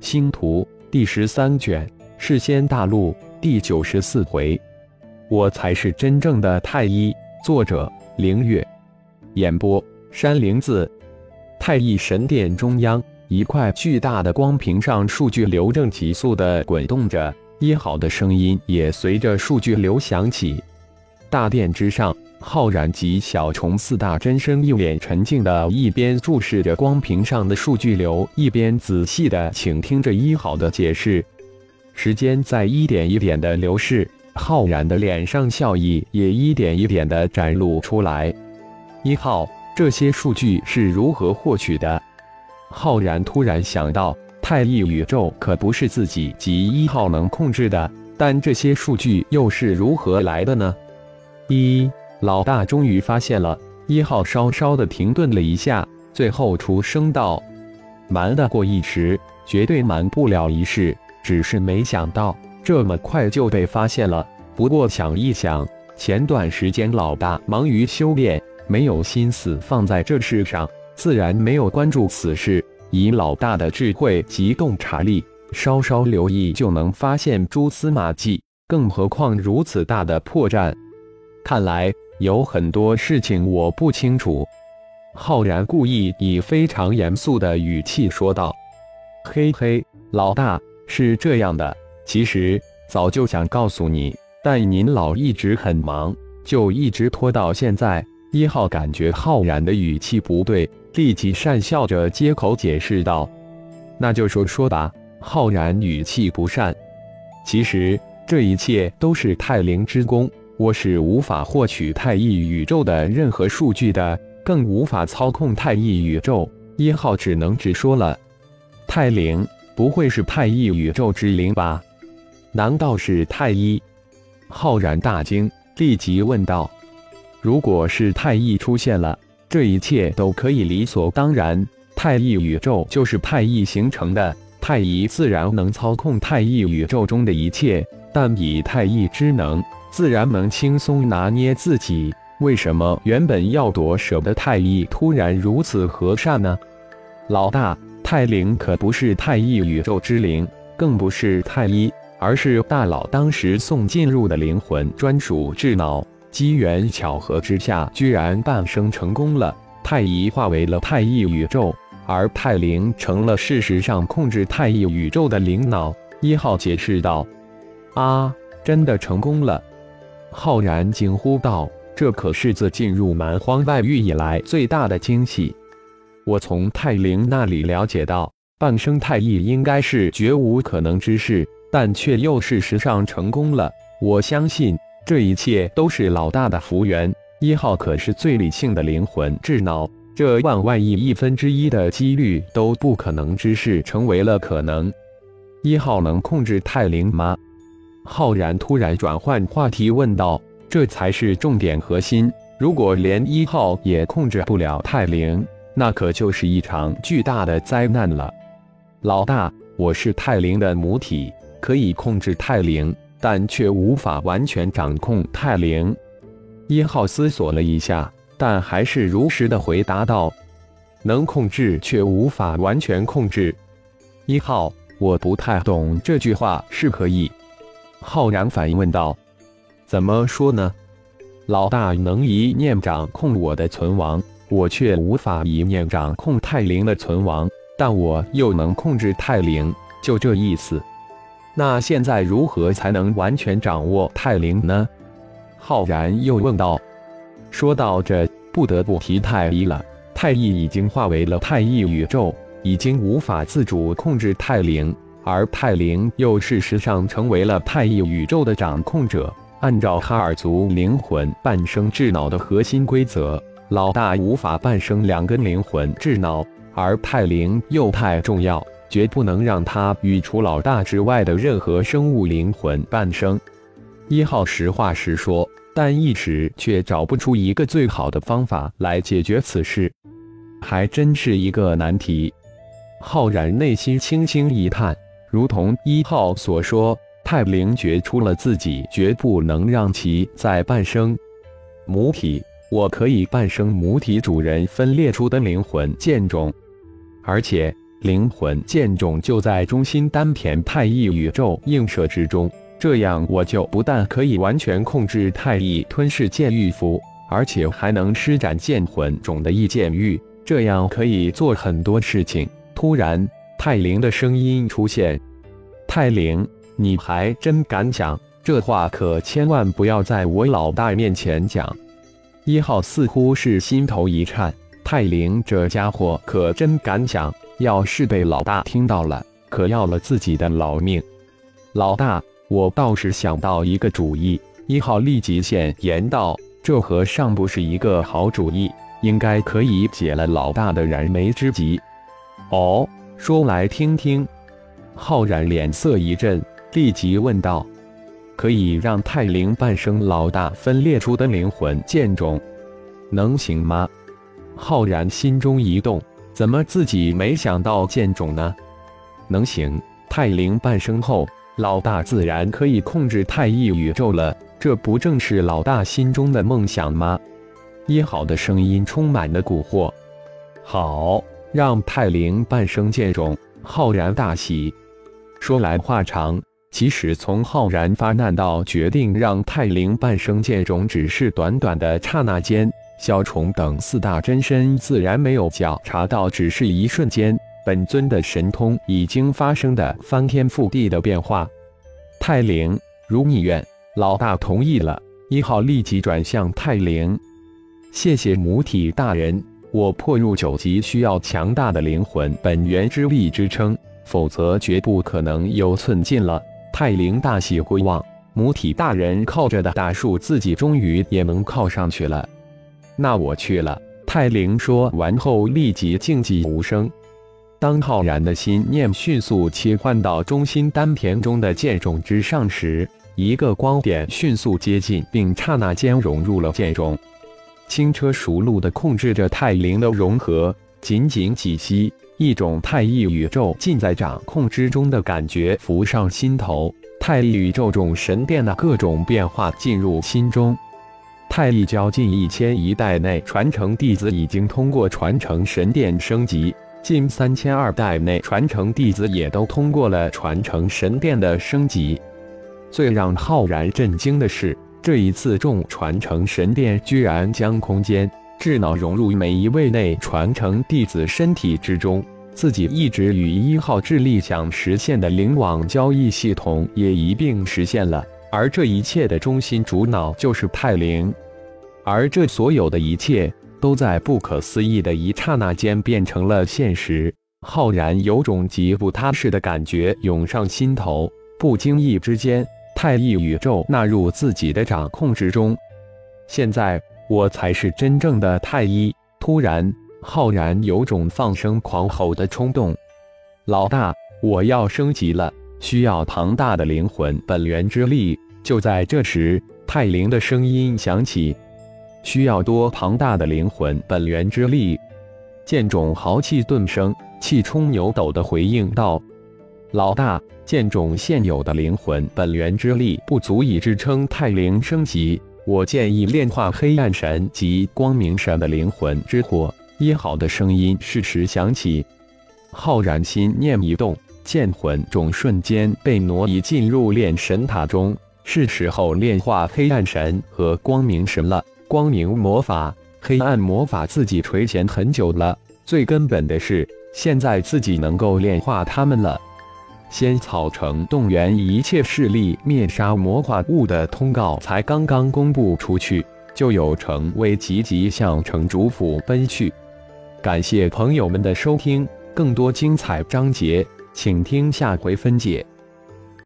星图第十三卷，世仙大陆第九十四回，我才是真正的太一。作者：凌月，演播：山灵子。太一神殿中央，一块巨大的光屏上，数据流正急速的滚动着，一号的声音也随着数据流响起。大殿之上。浩然及小虫四大真身一脸沉静的，一边注视着光屏上的数据流，一边仔细的倾听着一号的解释。时间在一点一点的流逝，浩然的脸上笑意也一点一点的展露出来。一号，这些数据是如何获取的？浩然突然想到，太一宇宙可不是自己及一号能控制的，但这些数据又是如何来的呢？一。老大终于发现了，一号稍稍的停顿了一下，最后出声道：“瞒得过一时，绝对瞒不了一世。只是没想到这么快就被发现了。不过想一想，前段时间老大忙于修炼，没有心思放在这事上，自然没有关注此事。以老大的智慧及洞察力，稍稍留意就能发现蛛丝马迹。更何况如此大的破绽，看来……”有很多事情我不清楚，浩然故意以非常严肃的语气说道：“嘿嘿，老大是这样的，其实早就想告诉你，但您老一直很忙，就一直拖到现在。”一号感觉浩然的语气不对，立即讪笑着接口解释道：“那就说说吧。”浩然语气不善：“其实这一切都是太灵之功。”我是无法获取太一宇宙的任何数据的，更无法操控太一宇宙。一号只能直说了：“太灵不会是太一宇宙之灵吧？难道是太一？”浩然大惊，立即问道：“如果是太一出现了，这一切都可以理所当然。太一宇宙就是太一形成的，太一自然能操控太一宇宙中的一切。但以太一之能。”自然能轻松拿捏自己。为什么原本要夺舍的太一突然如此和善呢？老大，太灵可不是太一宇宙之灵，更不是太一，而是大佬当时送进入的灵魂专属智脑。机缘巧合之下，居然半生成功了。太一化为了太一宇宙，而太灵成了事实上控制太一宇宙的灵脑。一号解释道：“啊，真的成功了。”浩然惊呼道：“这可是自进入蛮荒外域以来最大的惊喜！我从泰灵那里了解到，半生太一应该是绝无可能之事，但却又事实上成功了。我相信这一切都是老大的福缘。一号可是最理性的灵魂智脑，这万万亿亿分之一的几率都不可能之事成为了可能。一号能控制泰灵吗？”浩然突然转换话题问道：“这才是重点核心。如果连一号也控制不了泰灵，那可就是一场巨大的灾难了。”老大，我是泰灵的母体，可以控制泰灵，但却无法完全掌控泰灵。一号思索了一下，但还是如实的回答道：“能控制，却无法完全控制。”一号，我不太懂这句话，是可以。浩然反问道：“怎么说呢？老大能一念掌控我的存亡，我却无法一念掌控泰灵的存亡，但我又能控制泰灵，就这意思。那现在如何才能完全掌握泰灵呢？”浩然又问道。说到这，不得不提太一了。太一已经化为了太一宇宙，已经无法自主控制太灵。而太灵又事实上成为了太一宇宙的掌控者。按照哈尔族灵魂半生智脑的核心规则，老大无法半生两根灵魂智脑，而太灵又太重要，绝不能让他与除老大之外的任何生物灵魂半生。一号实话实说，但一时却找不出一个最好的方法来解决此事，还真是一个难题。浩然内心轻轻一叹。如同一号所说，太灵觉出了自己绝不能让其再半生母体。我可以半生母体主人分裂出的灵魂剑种，而且灵魂剑种就在中心丹田太一宇宙映射之中。这样我就不但可以完全控制太一吞噬剑玉符，而且还能施展剑魂种的一剑玉，这样可以做很多事情。突然，泰灵的声音出现：“泰灵，你还真敢讲？这话可千万不要在我老大面前讲。”一号似乎是心头一颤，泰灵这家伙可真敢讲，要是被老大听到了，可要了自己的老命。老大。我倒是想到一个主意，一号立即现言道：“这和尚不是一个好主意，应该可以解了老大的燃眉之急。”哦，说来听听。浩然脸色一震，立即问道：“可以让泰灵半生老大分裂出的灵魂剑种，能行吗？”浩然心中一动，怎么自己没想到剑种呢？能行，泰灵半生后。老大自然可以控制太一宇宙了，这不正是老大心中的梦想吗？一好的声音充满了蛊惑。好，让泰灵半生剑种，浩然大喜。说来话长，其实从浩然发难到决定让泰灵半生剑种，只是短短的刹那间。小虫等四大真身自然没有觉察到，只是一瞬间。本尊的神通已经发生的翻天覆地的变化，泰灵，如你愿，老大同意了。一号立即转向泰灵，谢谢母体大人，我破入九级需要强大的灵魂本源之力支撑，否则绝不可能有寸进了。泰灵大喜回望，母体大人靠着的大树，自己终于也能靠上去了。那我去了。泰灵说完后，立即静寂无声。当浩然的心念迅速切换到中心丹田中的剑种之上时，一个光点迅速接近，并刹那间融入了剑种，轻车熟路地控制着泰灵的融合。仅仅几息，一种太一宇宙尽在掌控之中的感觉浮上心头。太一宇宙种神殿的各种变化进入心中。太一教近一千一代内传承弟子已经通过传承神殿升级。近三千二代内传承弟子也都通过了传承神殿的升级。最让浩然震惊的是，这一次众传承神殿居然将空间智脑融入每一位内传承弟子身体之中。自己一直与一号智力想实现的灵网交易系统也一并实现了，而这一切的中心主脑就是太灵，而这所有的一切。都在不可思议的一刹那间变成了现实。浩然有种极不踏实的感觉涌上心头，不经意之间，太一宇宙纳入自己的掌控之中。现在我才是真正的太一。突然，浩然有种放声狂吼的冲动。老大，我要升级了，需要庞大的灵魂本源之力。就在这时，泰灵的声音响起。需要多庞大的灵魂本源之力？剑种豪气顿生，气冲牛斗的回应道：“老大，剑种现有的灵魂本源之力不足以支撑泰灵升级，我建议炼化黑暗神及光明神的灵魂之火。”一好的声音适时响起，浩然心念一动，剑魂种瞬间被挪移进入炼神塔中，是时候炼化黑暗神和光明神了。光明魔法、黑暗魔法自己垂涎很久了。最根本的是，现在自己能够炼化他们了。仙草城动员一切势力灭杀魔化物的通告才刚刚公布出去，就有城卫急急向城主府奔去。感谢朋友们的收听，更多精彩章节，请听下回分解。